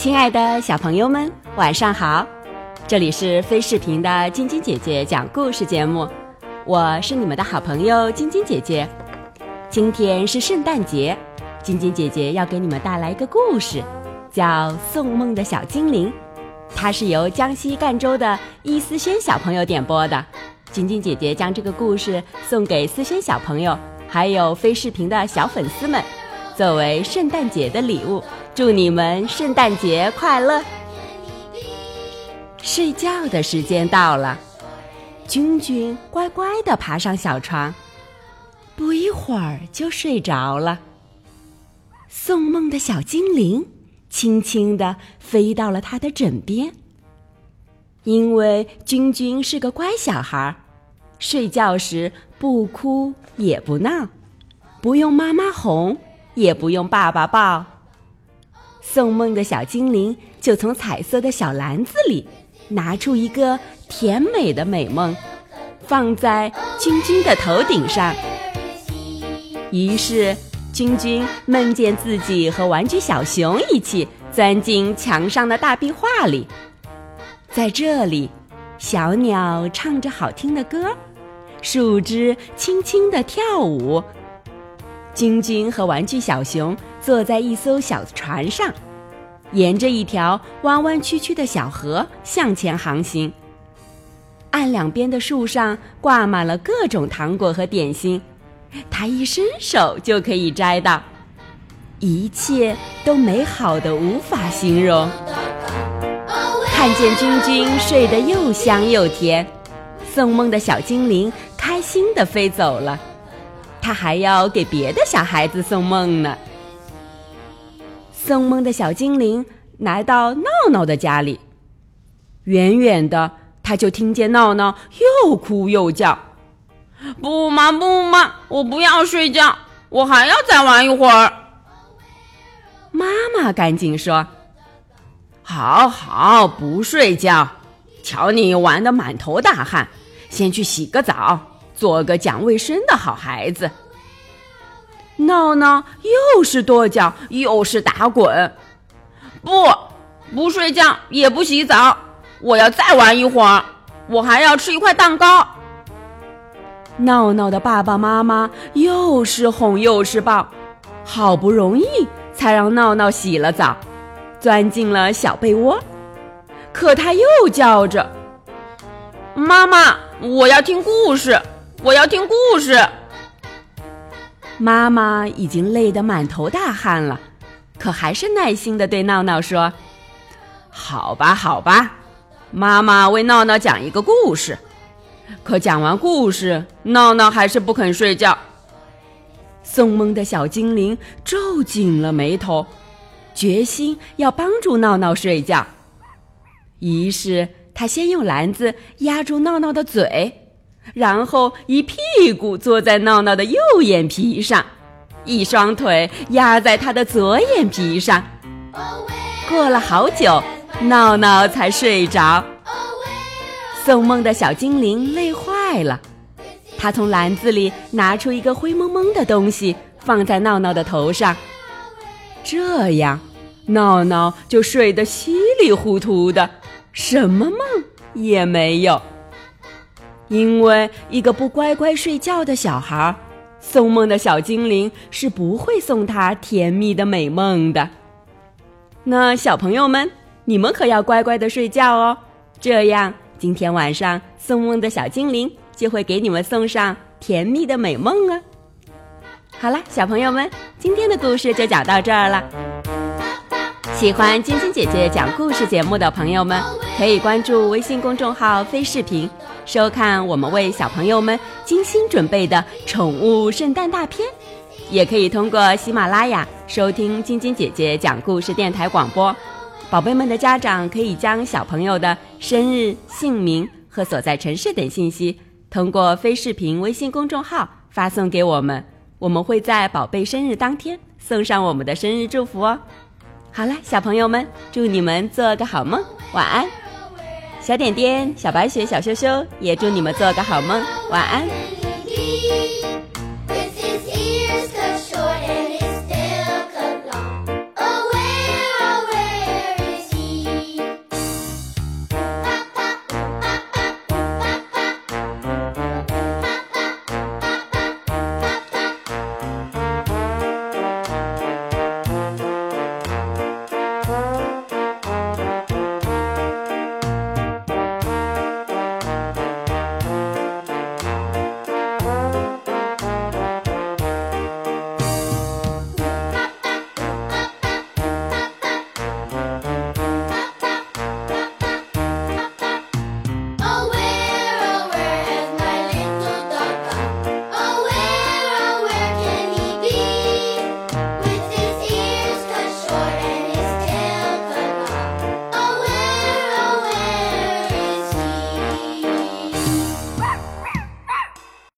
亲爱的小朋友们，晚上好！这里是飞视频的晶晶姐姐讲故事节目，我是你们的好朋友晶晶姐姐。今天是圣诞节，晶晶姐姐要给你们带来一个故事，叫《送梦的小精灵》，它是由江西赣州的伊思轩小朋友点播的。晶晶姐姐将这个故事送给思轩小朋友，还有飞视频的小粉丝们，作为圣诞节的礼物。祝你们圣诞节快乐！睡觉的时间到了，君君乖乖地爬上小床，不一会儿就睡着了。送梦的小精灵轻轻地飞到了他的枕边，因为君君是个乖小孩，睡觉时不哭也不闹，不用妈妈哄，也不用爸爸抱。送梦的小精灵就从彩色的小篮子里拿出一个甜美的美梦，放在君君的头顶上。于是，君君梦见自己和玩具小熊一起钻进墙上的大壁画里，在这里，小鸟唱着好听的歌，树枝轻轻地跳舞。君君和玩具小熊坐在一艘小船上，沿着一条弯弯曲曲的小河向前航行。岸两边的树上挂满了各种糖果和点心，他一伸手就可以摘到，一切都美好的无法形容。看见君君睡得又香又甜，送梦的小精灵开心地飞走了。他还要给别的小孩子送梦呢。送梦的小精灵来到闹闹的家里，远远的他就听见闹闹又哭又叫：“不嘛不嘛，我不要睡觉，我还要再玩一会儿。”妈妈赶紧说：“好好，不睡觉，瞧你玩的满头大汗，先去洗个澡。”做个讲卫生的好孩子。闹闹又是跺脚又是打滚，不，不睡觉也不洗澡，我要再玩一会儿，我还要吃一块蛋糕。闹闹的爸爸妈妈又是哄又是抱，好不容易才让闹闹洗了澡，钻进了小被窝，可他又叫着：“妈妈，我要听故事。”我要听故事。妈妈已经累得满头大汗了，可还是耐心的对闹闹说：“好吧，好吧，妈妈为闹闹讲一个故事。”可讲完故事，闹闹还是不肯睡觉。送梦的小精灵皱紧了眉头，决心要帮助闹闹睡觉。于是他先用篮子压住闹闹的嘴。然后一屁股坐在闹闹的右眼皮上，一双腿压在他的左眼皮上。过了好久，闹闹才睡着。送梦的小精灵累坏了，他从篮子里拿出一个灰蒙蒙的东西，放在闹闹的头上。这样，闹闹就睡得稀里糊涂的，什么梦也没有。因为一个不乖乖睡觉的小孩，送梦的小精灵是不会送他甜蜜的美梦的。那小朋友们，你们可要乖乖的睡觉哦，这样今天晚上送梦的小精灵就会给你们送上甜蜜的美梦啊。好了，小朋友们，今天的故事就讲到这儿了。喜欢晶晶姐姐讲故事节目的朋友们，可以关注微信公众号“飞视频”。收看我们为小朋友们精心准备的宠物圣诞大片，也可以通过喜马拉雅收听晶晶姐姐讲故事电台广播。宝贝们的家长可以将小朋友的生日、姓名和所在城市等信息通过非视频微信公众号发送给我们，我们会在宝贝生日当天送上我们的生日祝福哦。好了，小朋友们，祝你们做个好梦，晚安。小点点、小白雪、小羞羞，也祝你们做个好梦，晚安。